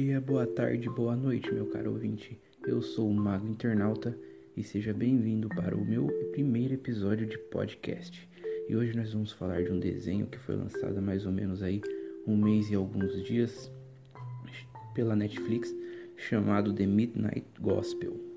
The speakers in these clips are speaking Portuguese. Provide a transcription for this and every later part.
dia, boa tarde, boa noite, meu caro ouvinte. Eu sou o Mago Internauta e seja bem-vindo para o meu primeiro episódio de podcast. E hoje nós vamos falar de um desenho que foi lançado há mais ou menos aí um mês e alguns dias pela Netflix, chamado The Midnight Gospel.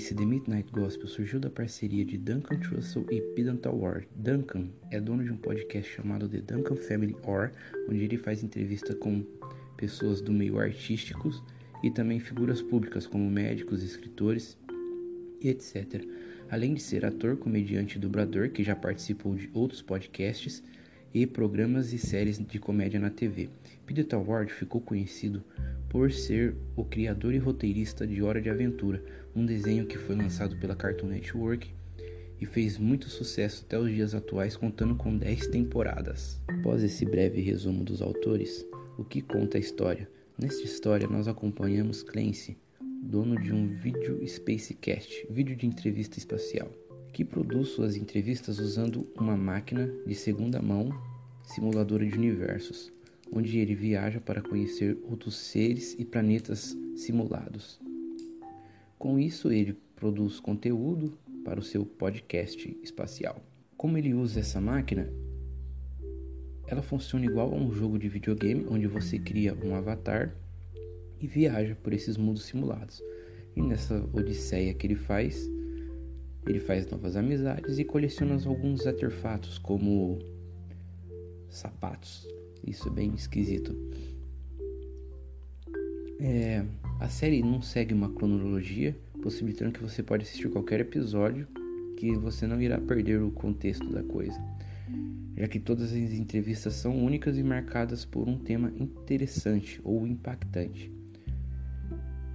Disse, The Midnight Gospel surgiu da parceria de Duncan Trussell e Pidantal Ward. Duncan é dono de um podcast chamado The Duncan Family Or, onde ele faz entrevista com pessoas do meio artísticos e também figuras públicas como médicos, escritores e etc. Além de ser ator, comediante e dublador, que já participou de outros podcasts e programas e séries de comédia na TV. Pidantal Ward ficou conhecido por ser o criador e roteirista de Hora de Aventura, um desenho que foi lançado pela Cartoon Network e fez muito sucesso até os dias atuais, contando com 10 temporadas. Após esse breve resumo dos autores, o que conta a história? Nesta história, nós acompanhamos Clancy, dono de um Video Spacecast, vídeo de entrevista espacial, que produz suas entrevistas usando uma máquina de segunda mão simuladora de universos onde ele viaja para conhecer outros seres e planetas simulados. Com isso, ele produz conteúdo para o seu podcast espacial. Como ele usa essa máquina? Ela funciona igual a um jogo de videogame onde você cria um avatar e viaja por esses mundos simulados. E nessa odisseia que ele faz, ele faz novas amizades e coleciona alguns artefatos como sapatos, isso é bem esquisito. É, a série não segue uma cronologia, possibilitando que você pode assistir qualquer episódio que você não irá perder o contexto da coisa, já que todas as entrevistas são únicas e marcadas por um tema interessante ou impactante.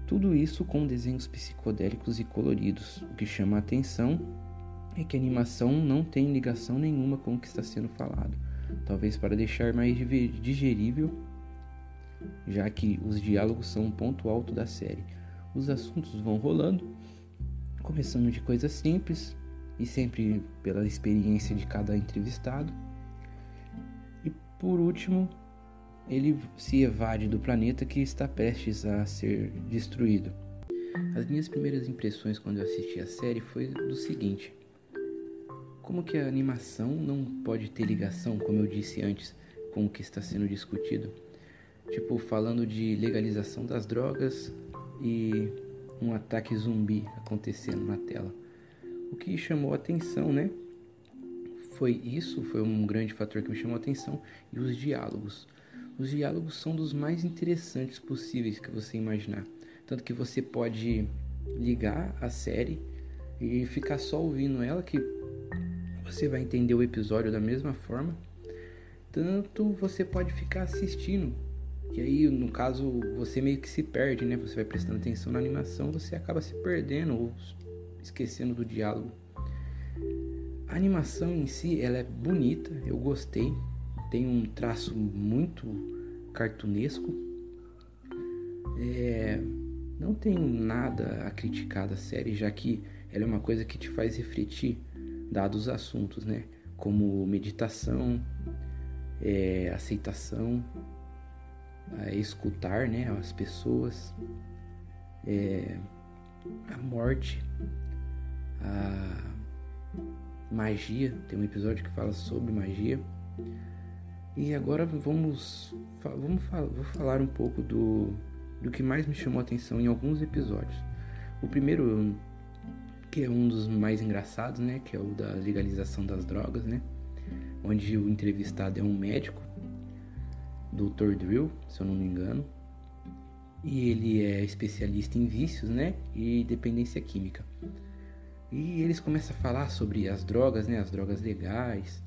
Tudo isso com desenhos psicodélicos e coloridos. O que chama a atenção é que a animação não tem ligação nenhuma com o que está sendo falado talvez para deixar mais digerível, já que os diálogos são um ponto alto da série. Os assuntos vão rolando, começando de coisas simples e sempre pela experiência de cada entrevistado. E por último, ele se evade do planeta que está prestes a ser destruído. As minhas primeiras impressões quando eu assisti a série foi do seguinte: como que a animação não pode ter ligação, como eu disse antes, com o que está sendo discutido? Tipo, falando de legalização das drogas e um ataque zumbi acontecendo na tela. O que chamou a atenção, né? Foi isso, foi um grande fator que me chamou a atenção e os diálogos. Os diálogos são dos mais interessantes possíveis que você imaginar. Tanto que você pode ligar a série e ficar só ouvindo ela, que você vai entender o episódio da mesma forma, tanto você pode ficar assistindo. E aí, no caso, você meio que se perde, né? Você vai prestando atenção na animação, você acaba se perdendo ou esquecendo do diálogo. A animação em si, ela é bonita, eu gostei. Tem um traço muito cartunesco. É, não tenho nada a criticar da série, já que ela é uma coisa que te faz refletir dados os assuntos, né? Como meditação, é, aceitação, é, escutar, né? As pessoas, é, a morte, a magia. Tem um episódio que fala sobre magia. E agora vamos, vamos vou falar um pouco do, do que mais me chamou a atenção em alguns episódios. O primeiro que é um dos mais engraçados, né? Que é o da legalização das drogas, né? Onde o entrevistado é um médico, Dr. Drill, se eu não me engano. E ele é especialista em vícios, né? E dependência química. E eles começam a falar sobre as drogas, né? As drogas legais.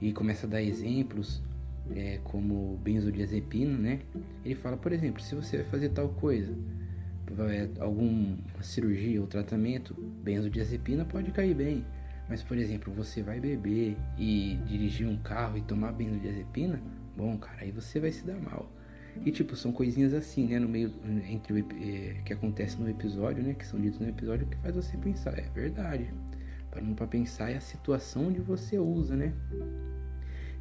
E começa a dar exemplos, é, como benzodiazepina, né? Ele fala, por exemplo, se você vai fazer tal coisa, alguma cirurgia ou tratamento, benzodiazepina pode cair bem. Mas, por exemplo, você vai beber e dirigir um carro e tomar benzodiazepina, bom, cara, aí você vai se dar mal. E tipo, são coisinhas assim, né, no meio entre o é, que acontece no episódio, né, que são ditos no episódio que faz você pensar, é verdade. Parando para pensar é a situação onde você usa, né?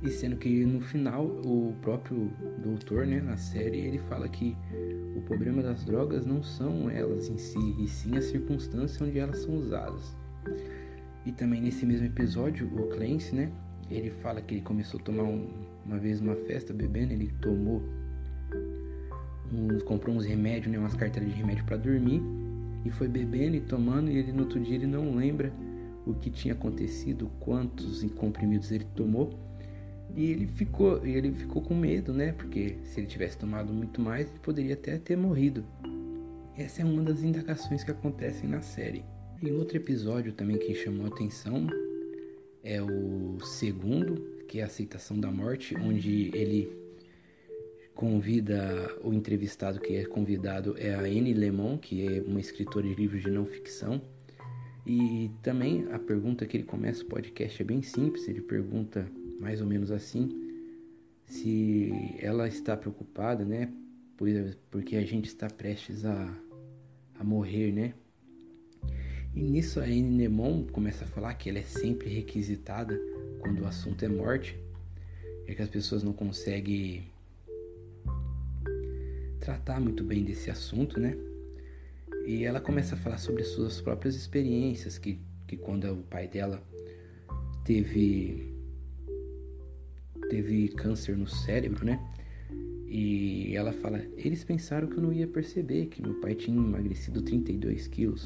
E sendo que no final o próprio doutor, né, na série, ele fala que o problema das drogas não são elas em si, e sim a circunstância onde elas são usadas. E também nesse mesmo episódio, o Clancy, né, ele fala que ele começou a tomar um, uma vez numa festa bebendo, ele tomou uns, comprou uns remédios, né, umas carteiras de remédio para dormir e foi bebendo e tomando e ele no outro dia ele não lembra o que tinha acontecido, quantos comprimidos ele tomou e ele ficou, ele ficou com medo, né? Porque se ele tivesse tomado muito mais, ele poderia até ter morrido. Essa é uma das indagações que acontecem na série. E outro episódio também que chamou atenção é o segundo, que é a aceitação da morte, onde ele convida o entrevistado que é convidado é a Anne Lemon, que é uma escritora de livros de não ficção. E também a pergunta que ele começa o podcast é bem simples, ele pergunta mais ou menos assim, se ela está preocupada, né? Pois, porque a gente está prestes a, a morrer, né? E nisso a Anne Nemon começa a falar que ela é sempre requisitada quando o assunto é morte, é que as pessoas não conseguem tratar muito bem desse assunto, né? E ela começa a falar sobre suas próprias experiências, que, que quando o pai dela teve teve câncer no cérebro, né? E ela fala: eles pensaram que eu não ia perceber que meu pai tinha emagrecido 32 quilos.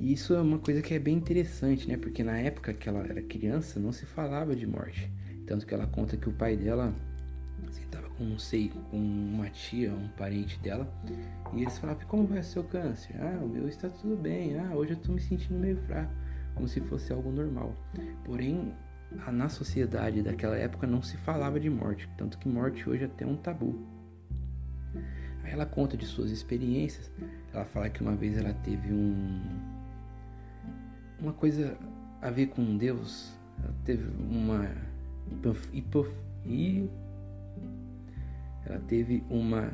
E isso é uma coisa que é bem interessante, né? Porque na época que ela era criança não se falava de morte. Tanto que ela conta que o pai dela estava com, não sei, com uma tia, um parente dela, e eles falavam: Como vai o câncer? Ah, o meu está tudo bem. Ah, hoje eu estou me sentindo meio fraco. Como se fosse algo normal. Porém, na sociedade daquela época não se falava de morte, tanto que morte hoje é até um tabu. Aí ela conta de suas experiências. Ela fala que uma vez ela teve um uma coisa a ver com Deus. Ela teve uma hipof, e ela teve uma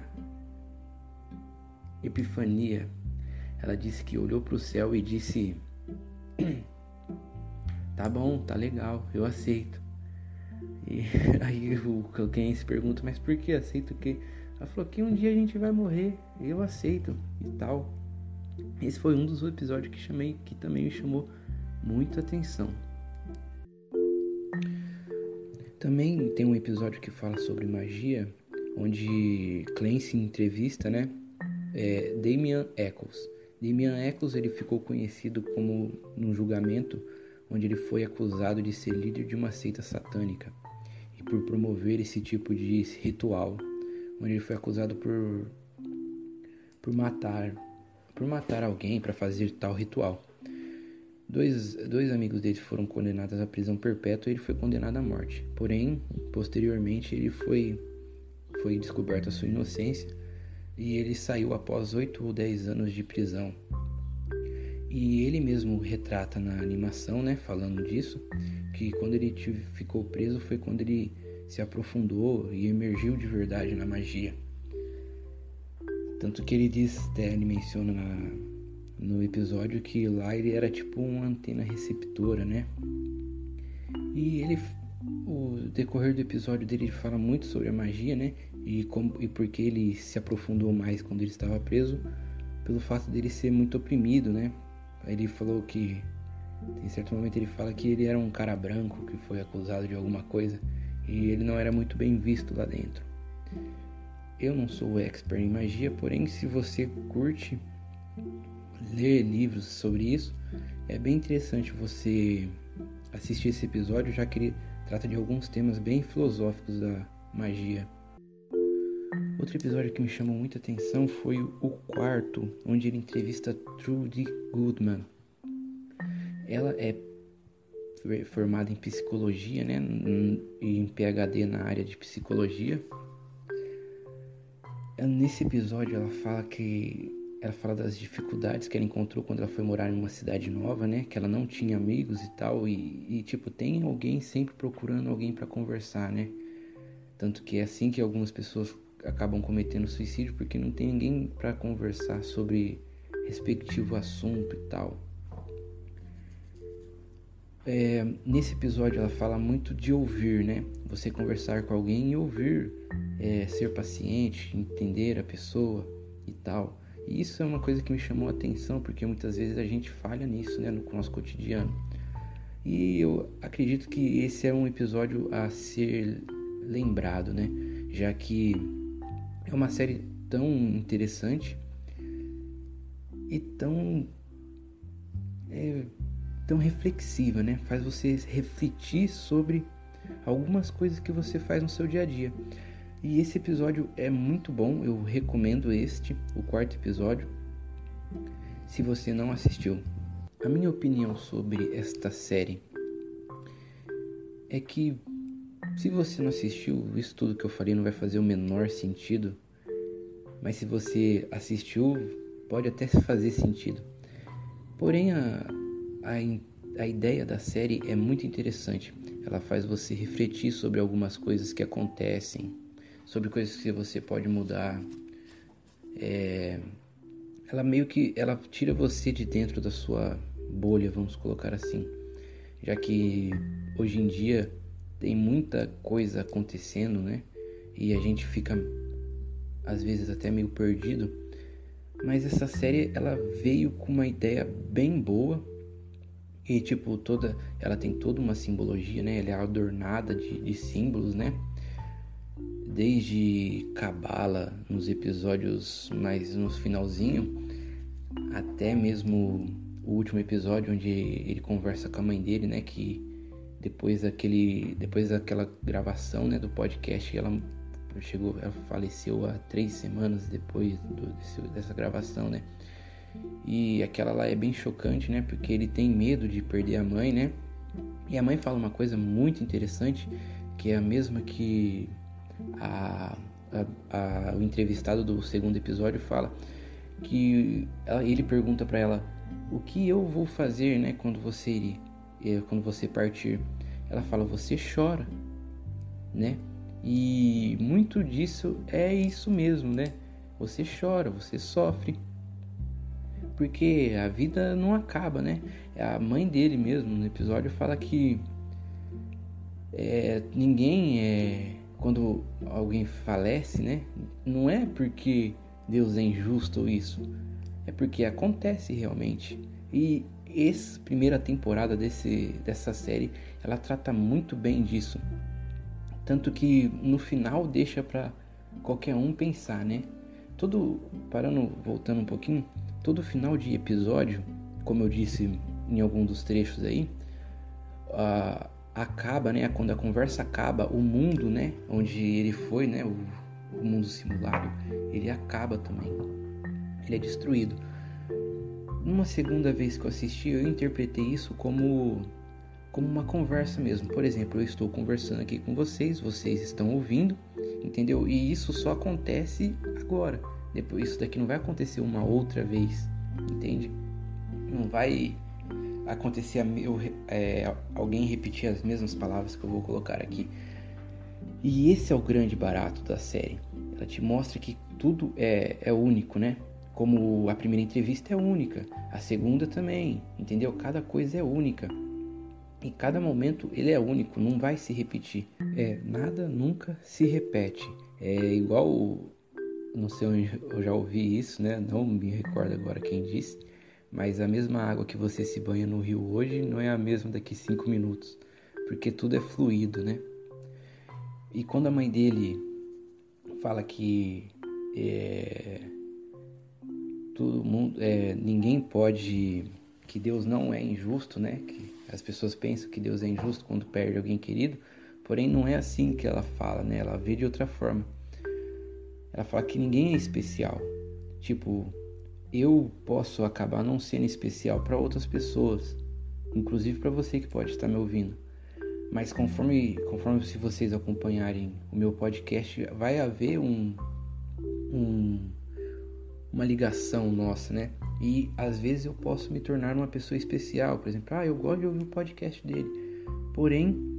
epifania. Ela disse que olhou para o céu e disse tá bom, tá legal, eu aceito. E aí quem se pergunta, mas por que aceito o quê? Ela falou que um dia a gente vai morrer, eu aceito e tal. Esse foi um dos episódios que chamei, que também me chamou muita atenção. Também tem um episódio que fala sobre magia, onde Clancy entrevista, né, é Damian Eccles. Damian Eccles ele ficou conhecido como no julgamento onde ele foi acusado de ser líder de uma seita satânica e por promover esse tipo de ritual, onde ele foi acusado por por matar por matar alguém para fazer tal ritual. Dois, dois amigos dele foram condenados à prisão perpétua e ele foi condenado à morte. Porém, posteriormente ele foi foi descoberta sua inocência e ele saiu após oito ou dez anos de prisão e ele mesmo retrata na animação, né, falando disso, que quando ele ficou preso foi quando ele se aprofundou e emergiu de verdade na magia. Tanto que ele diz, até menciona na, no episódio que lá ele era tipo uma antena receptora, né? E ele, o decorrer do episódio dele fala muito sobre a magia, né? E, como, e porque ele se aprofundou mais quando ele estava preso, pelo fato dele ser muito oprimido, né? Ele falou que em certo momento ele fala que ele era um cara branco que foi acusado de alguma coisa e ele não era muito bem visto lá dentro. Eu não sou expert em magia, porém se você curte ler livros sobre isso, é bem interessante você assistir esse episódio, já que ele trata de alguns temas bem filosóficos da magia. Outro episódio que me chamou muita atenção foi o quarto, onde ele entrevista Trudy Goodman. Ela é formada em psicologia, né, e em PhD na área de psicologia. Nesse episódio ela fala que ela fala das dificuldades que ela encontrou quando ela foi morar em uma cidade nova, né, que ela não tinha amigos e tal e, e tipo tem alguém sempre procurando alguém para conversar, né? Tanto que é assim que algumas pessoas acabam cometendo suicídio porque não tem ninguém para conversar sobre respectivo assunto e tal. É, nesse episódio ela fala muito de ouvir, né? Você conversar com alguém e ouvir, é, ser paciente, entender a pessoa e tal. E isso é uma coisa que me chamou a atenção porque muitas vezes a gente falha nisso, né, no nosso cotidiano. E eu acredito que esse é um episódio a ser lembrado, né? Já que é uma série tão interessante e tão é, tão reflexiva, né? Faz você refletir sobre algumas coisas que você faz no seu dia a dia. E esse episódio é muito bom, eu recomendo este, o quarto episódio. Se você não assistiu, a minha opinião sobre esta série é que se você não assistiu, isso tudo que eu falei não vai fazer o menor sentido. Mas se você assistiu, pode até fazer sentido. Porém, a, a, a ideia da série é muito interessante. Ela faz você refletir sobre algumas coisas que acontecem, sobre coisas que você pode mudar. É, ela meio que ela tira você de dentro da sua bolha, vamos colocar assim, já que hoje em dia tem muita coisa acontecendo, né? E a gente fica às vezes até meio perdido. Mas essa série ela veio com uma ideia bem boa e tipo toda, ela tem toda uma simbologia, né? Ela é adornada de, de símbolos, né? Desde cabala nos episódios mais no finalzinho até mesmo o último episódio onde ele conversa com a mãe dele, né? Que depois daquele depois daquela gravação né do podcast ela chegou ela faleceu há três semanas depois do, desse, dessa gravação né e aquela lá é bem chocante né porque ele tem medo de perder a mãe né e a mãe fala uma coisa muito interessante que é a mesma que a, a, a o entrevistado do segundo episódio fala que ela, ele pergunta para ela o que eu vou fazer né quando você ir eh, quando você partir ela fala: você chora, né? E muito disso é isso mesmo, né? Você chora, você sofre. Porque a vida não acaba, né? A mãe dele mesmo no episódio fala que é, ninguém é. Quando alguém falece, né? Não é porque Deus é injusto isso. É porque acontece realmente. E essa primeira temporada desse, dessa série ela trata muito bem disso. Tanto que no final deixa para qualquer um pensar, né? Todo parando, voltando um pouquinho, todo final de episódio, como eu disse em algum dos trechos aí, uh, acaba, né? Quando a conversa acaba, o mundo, né? Onde ele foi, né? O, o mundo simulado, ele acaba também. Ele é destruído. Numa segunda vez que eu assisti, eu interpretei isso como como uma conversa mesmo. Por exemplo, eu estou conversando aqui com vocês, vocês estão ouvindo, entendeu? E isso só acontece agora. Depois isso daqui não vai acontecer uma outra vez, entende? Não vai acontecer é, alguém repetir as mesmas palavras que eu vou colocar aqui. E esse é o grande barato da série. Ela te mostra que tudo é, é único, né? Como a primeira entrevista é única, a segunda também, entendeu? Cada coisa é única. E cada momento ele é único, não vai se repetir. É, nada nunca se repete. É igual, não sei onde eu já ouvi isso, né? Não me recordo agora quem disse, mas a mesma água que você se banha no rio hoje não é a mesma daqui cinco minutos, porque tudo é fluido, né? E quando a mãe dele fala que é, todo mundo, é, ninguém pode, que Deus não é injusto, né? Que as pessoas pensam que Deus é injusto quando perde alguém querido, porém não é assim que ela fala, né? Ela vê de outra forma. Ela fala que ninguém é especial. Tipo, eu posso acabar não sendo especial para outras pessoas, inclusive para você que pode estar me ouvindo. Mas conforme, conforme se vocês acompanharem o meu podcast, vai haver um, um uma ligação nossa, né? E às vezes eu posso me tornar uma pessoa especial. Por exemplo, ah, eu gosto de ouvir o podcast dele. Porém,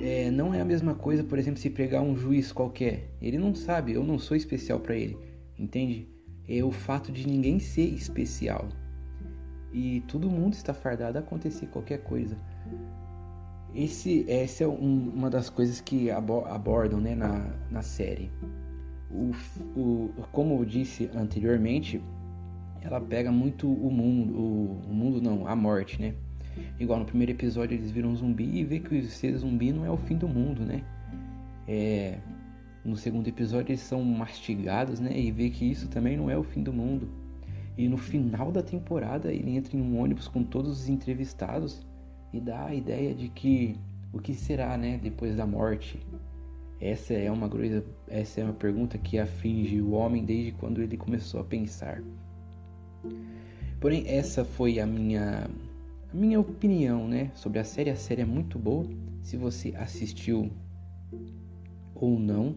é, não é a mesma coisa, por exemplo, se pregar um juiz qualquer. Ele não sabe, eu não sou especial para ele. Entende? É o fato de ninguém ser especial. E todo mundo está fardado a acontecer qualquer coisa. Esse, essa é um, uma das coisas que abordam né, na, na série. O, o, como eu disse anteriormente, ela pega muito o mundo, o, o, mundo não, a morte, né? Igual no primeiro episódio eles viram um zumbi e vê que ser zumbi não é o fim do mundo, né? É, no segundo episódio eles são mastigados, né? E vê que isso também não é o fim do mundo. E no final da temporada ele entra em um ônibus com todos os entrevistados e dá a ideia de que o que será, né, depois da morte. Essa é uma coisa, essa é uma pergunta que aflige o homem desde quando ele começou a pensar. Porém, essa foi a minha a minha opinião, né, sobre a série. A série é muito boa. Se você assistiu ou não,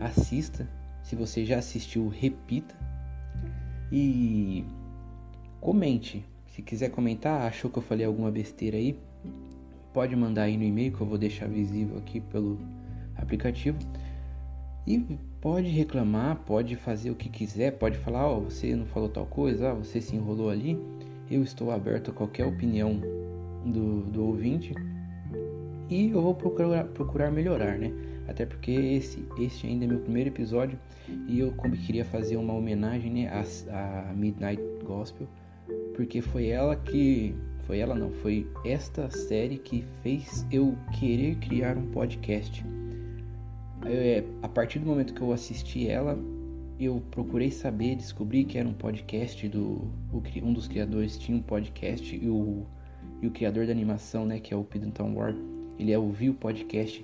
assista. Se você já assistiu, repita. E comente. Se quiser comentar, achou que eu falei alguma besteira aí, pode mandar aí no e-mail que eu vou deixar visível aqui pelo aplicativo. E pode reclamar, pode fazer o que quiser, pode falar, ó, oh, você não falou tal coisa, oh, você se enrolou ali. Eu estou aberto a qualquer opinião do, do ouvinte e eu vou procurar, procurar melhorar, né? Até porque esse, este ainda é meu primeiro episódio e eu queria fazer uma homenagem né, a Midnight Gospel, porque foi ela que. Foi ela não, foi esta série que fez eu querer criar um podcast. É, a partir do momento que eu assisti ela, eu procurei saber, descobri que era um podcast do. Um dos criadores tinha um podcast e o, e o criador da animação, né, que é o Piddington Ward, ele ouviu o podcast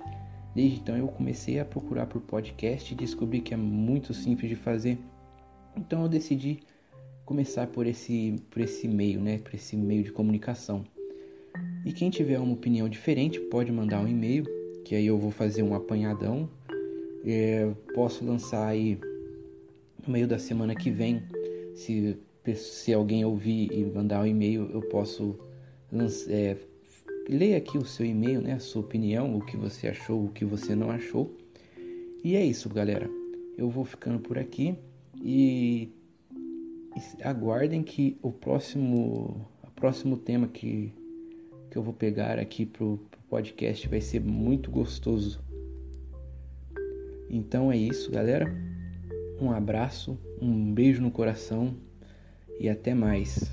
Desde então eu comecei a procurar por podcast e descobri que é muito simples de fazer. Então eu decidi começar por esse, por esse meio, né? Por esse meio de comunicação. E quem tiver uma opinião diferente pode mandar um e-mail, que aí eu vou fazer um apanhadão. É, posso lançar aí no meio da semana que vem. Se, se alguém ouvir e mandar um e-mail, eu posso é, leia aqui o seu e-mail, né, a sua opinião, o que você achou, o que você não achou. E é isso, galera. Eu vou ficando por aqui e aguardem que o próximo, o próximo tema que, que eu vou pegar aqui pro, pro podcast vai ser muito gostoso. Então é isso, galera. Um abraço, um beijo no coração e até mais.